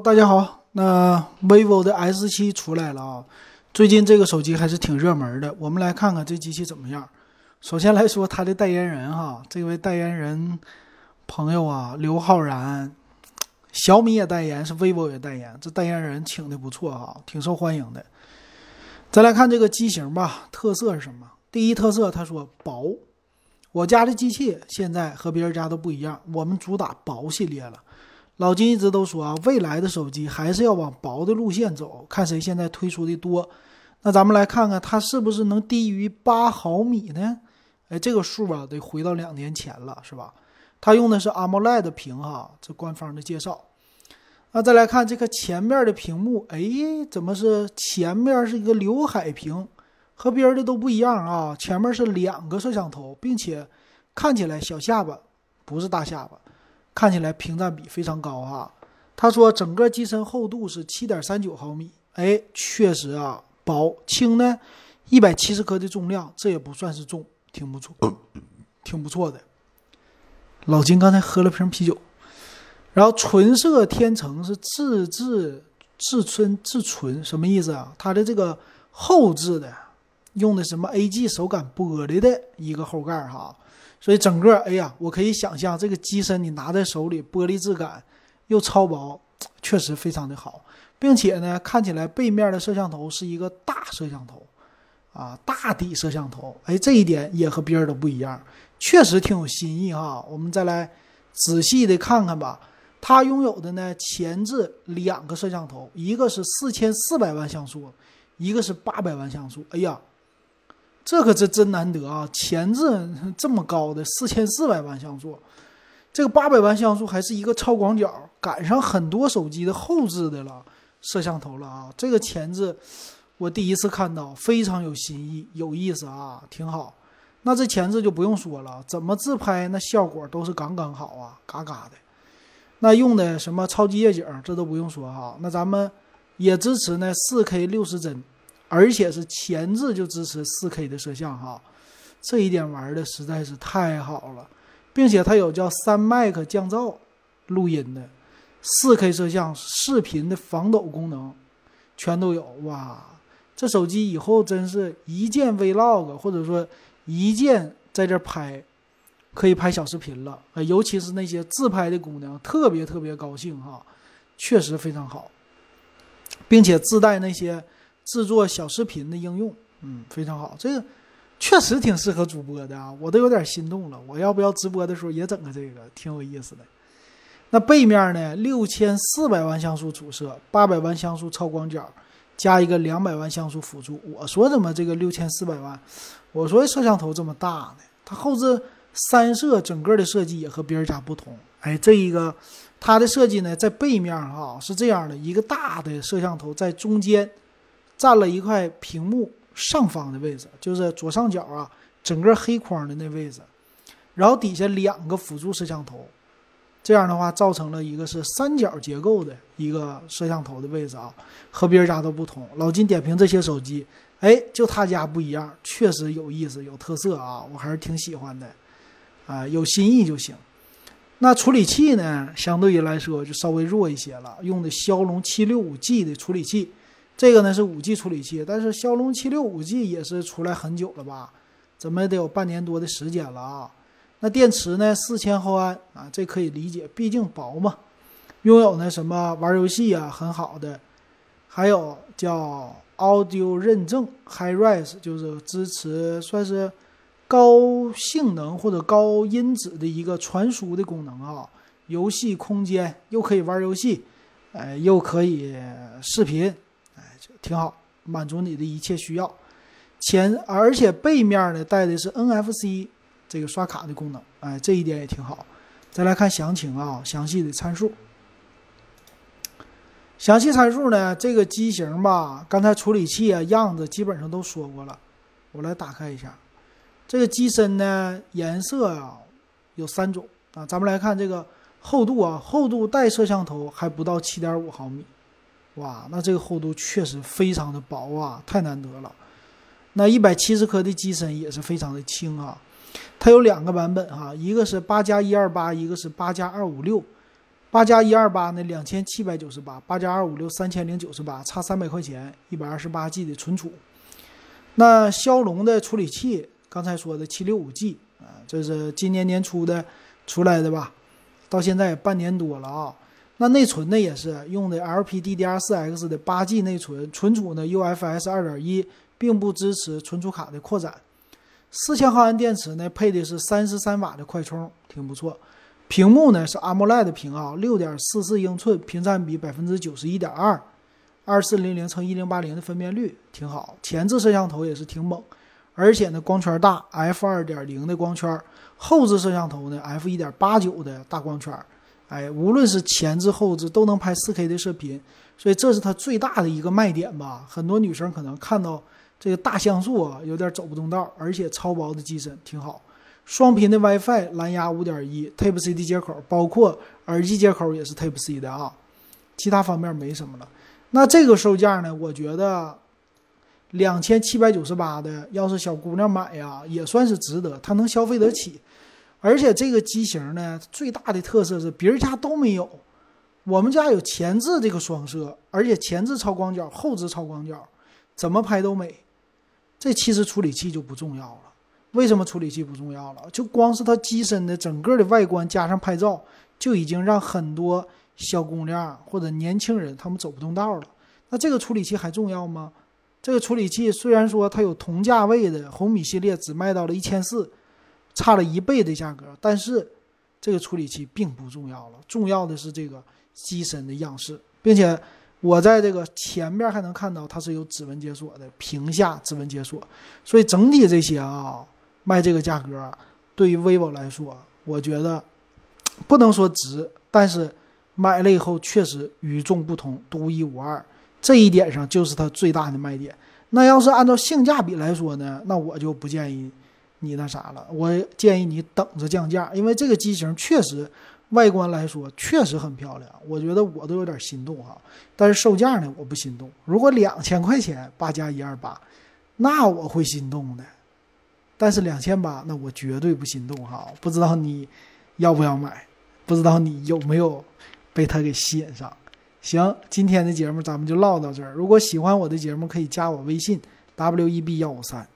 大家好。那 vivo 的 S 七出来了啊，最近这个手机还是挺热门的。我们来看看这机器怎么样。首先来说，它的代言人哈，这位代言人朋友啊，刘昊然，小米也代言，是 vivo 也代言，这代言人请的不错哈，挺受欢迎的。再来看这个机型吧，特色是什么？第一特色，他说薄。我家的机器现在和别人家都不一样，我们主打薄系列了。老金一直都说啊，未来的手机还是要往薄的路线走，看谁现在推出的多。那咱们来看看它是不是能低于八毫米呢？哎，这个数啊得回到两年前了，是吧？它用的是 AMOLED 屏哈，这官方的介绍。那再来看这个前面的屏幕，哎，怎么是前面是一个刘海屏，和别人的都不一样啊？前面是两个摄像头，并且看起来小下巴不是大下巴。看起来屏占比非常高啊，他说整个机身厚度是七点三九毫米，哎，确实啊，薄轻呢，一百七十克的重量，这也不算是重，挺不错，挺不错的。老金刚才喝了瓶啤酒，然后纯色天成是自制自纯自纯，什么意思啊？它的这个后置的用的什么 AG 手感玻璃的一个后盖哈。所以整个，哎呀，我可以想象这个机身你拿在手里，玻璃质感又超薄，确实非常的好，并且呢，看起来背面的摄像头是一个大摄像头，啊，大底摄像头，哎，这一点也和别人都不一样，确实挺有新意哈。我们再来仔细的看看吧，它拥有的呢，前置两个摄像头，一个是四千四百万像素，一个是八百万像素，哎呀。这可是真难得啊！前置这么高的四千四百万像素，这个八百万像素还是一个超广角，赶上很多手机的后置的了摄像头了啊！这个前置我第一次看到，非常有新意，有意思啊，挺好。那这前置就不用说了，怎么自拍那效果都是刚刚好啊，嘎嘎的。那用的什么超级夜景，这都不用说哈。那咱们也支持呢，四 K 六十帧。而且是前置就支持 4K 的摄像哈，这一点玩的实在是太好了，并且它有叫三麦克降噪录音的 4K 摄像视频的防抖功能，全都有哇！这手机以后真是一键 Vlog 或者说一键在这拍，可以拍小视频了啊！尤其是那些自拍的姑娘，特别特别高兴哈，确实非常好，并且自带那些。制作小视频的应用，嗯，非常好，这个确实挺适合主播的啊，我都有点心动了。我要不要直播的时候也整个这个，挺有意思的。那背面呢，六千四百万像素主摄，八百万像素超广角，加一个两百万像素辅助。我说怎么这个六千四百万？我说摄像头这么大呢？它后置三摄整个的设计也和别人家不同。哎，这一个它的设计呢，在背面哈是这样的一个大的摄像头在中间。占了一块屏幕上方的位置，就是左上角啊，整个黑框的那位置，然后底下两个辅助摄像头，这样的话造成了一个是三角结构的一个摄像头的位置啊，和别人家都不同。老金点评这些手机，哎，就他家不一样，确实有意思，有特色啊，我还是挺喜欢的，啊，有新意就行。那处理器呢，相对于来说就稍微弱一些了，用的骁龙七六五 G 的处理器。这个呢是五 G 处理器，但是骁龙七六五 G 也是出来很久了吧？怎么也得有半年多的时间了啊？那电池呢？四千毫安啊，这可以理解，毕竟薄嘛。拥有那什么玩游戏啊很好的，还有叫 Audio 认证 HiRes，就是支持算是高性能或者高音质的一个传输的功能啊。游戏空间又可以玩游戏，哎，又可以视频。挺好，满足你的一切需要。前而且背面呢带的是 NFC 这个刷卡的功能，哎，这一点也挺好。再来看详情啊，详细的参数。详细参数呢，这个机型吧，刚才处理器啊样子基本上都说过了。我来打开一下，这个机身呢颜色啊有三种啊，咱们来看这个厚度啊，厚度带摄像头还不到七点五毫米。哇，那这个厚度确实非常的薄啊，太难得了。那一百七十克的机身也是非常的轻啊。它有两个版本哈，一个是八加一二八，一个是八加二五六。八加一二八呢两千七百九十八，八加二五六三千零九十八，差三百块钱，一百二十八 G 的存储。那骁龙的处理器，刚才说的七六五 G 啊，这是今年年初的出来的吧？到现在也半年多了啊。那内存呢也是用的 LPDDR4X 的八 G 内存，存储呢 UFS 二点一，并不支持存储卡的扩展。四千毫安电池呢，配的是三十三瓦的快充，挺不错。屏幕呢是 AMOLED 屏啊，六点四四英寸，屏占比百分之九十一点二，二四零零乘一零八零的分辨率挺好。前置摄像头也是挺猛，而且呢光圈大，f 二点零的光圈。后置摄像头呢，f 一点八九的大光圈。哎，无论是前置后置都能拍 4K 的视频，所以这是它最大的一个卖点吧。很多女生可能看到这个大像素啊，有点走不动道，而且超薄的机身挺好。双频的 WiFi，蓝牙5.1 Type C 的接口，包括耳机接口也是 Type C 的啊。其他方面没什么了。那这个售价呢？我觉得两千七百九十八的，要是小姑娘买呀，也算是值得，她能消费得起。而且这个机型呢，最大的特色是别人家都没有，我们家有前置这个双摄，而且前置超广角，后置超广角，怎么拍都美。这其实处理器就不重要了。为什么处理器不重要了？就光是它机身的整个的外观加上拍照，就已经让很多小姑娘或者年轻人他们走不动道了。那这个处理器还重要吗？这个处理器虽然说它有同价位的红米系列只卖到了一千四。差了一倍的价格，但是这个处理器并不重要了，重要的是这个机身的样式，并且我在这个前面还能看到它是有指纹解锁的，屏下指纹解锁，所以整体这些啊卖这个价格，对于 vivo 来说，我觉得不能说值，但是买了以后确实与众不同，独一无二，这一点上就是它最大的卖点。那要是按照性价比来说呢，那我就不建议。你那啥了？我建议你等着降价，因为这个机型确实外观来说确实很漂亮，我觉得我都有点心动哈。但是售价呢，我不心动。如果两千块钱八加一二八，那我会心动的。但是两千八，那我绝对不心动哈。不知道你要不要买？不知道你有没有被它给吸引上？行，今天的节目咱们就唠到这儿。如果喜欢我的节目，可以加我微信 w e b 幺五三。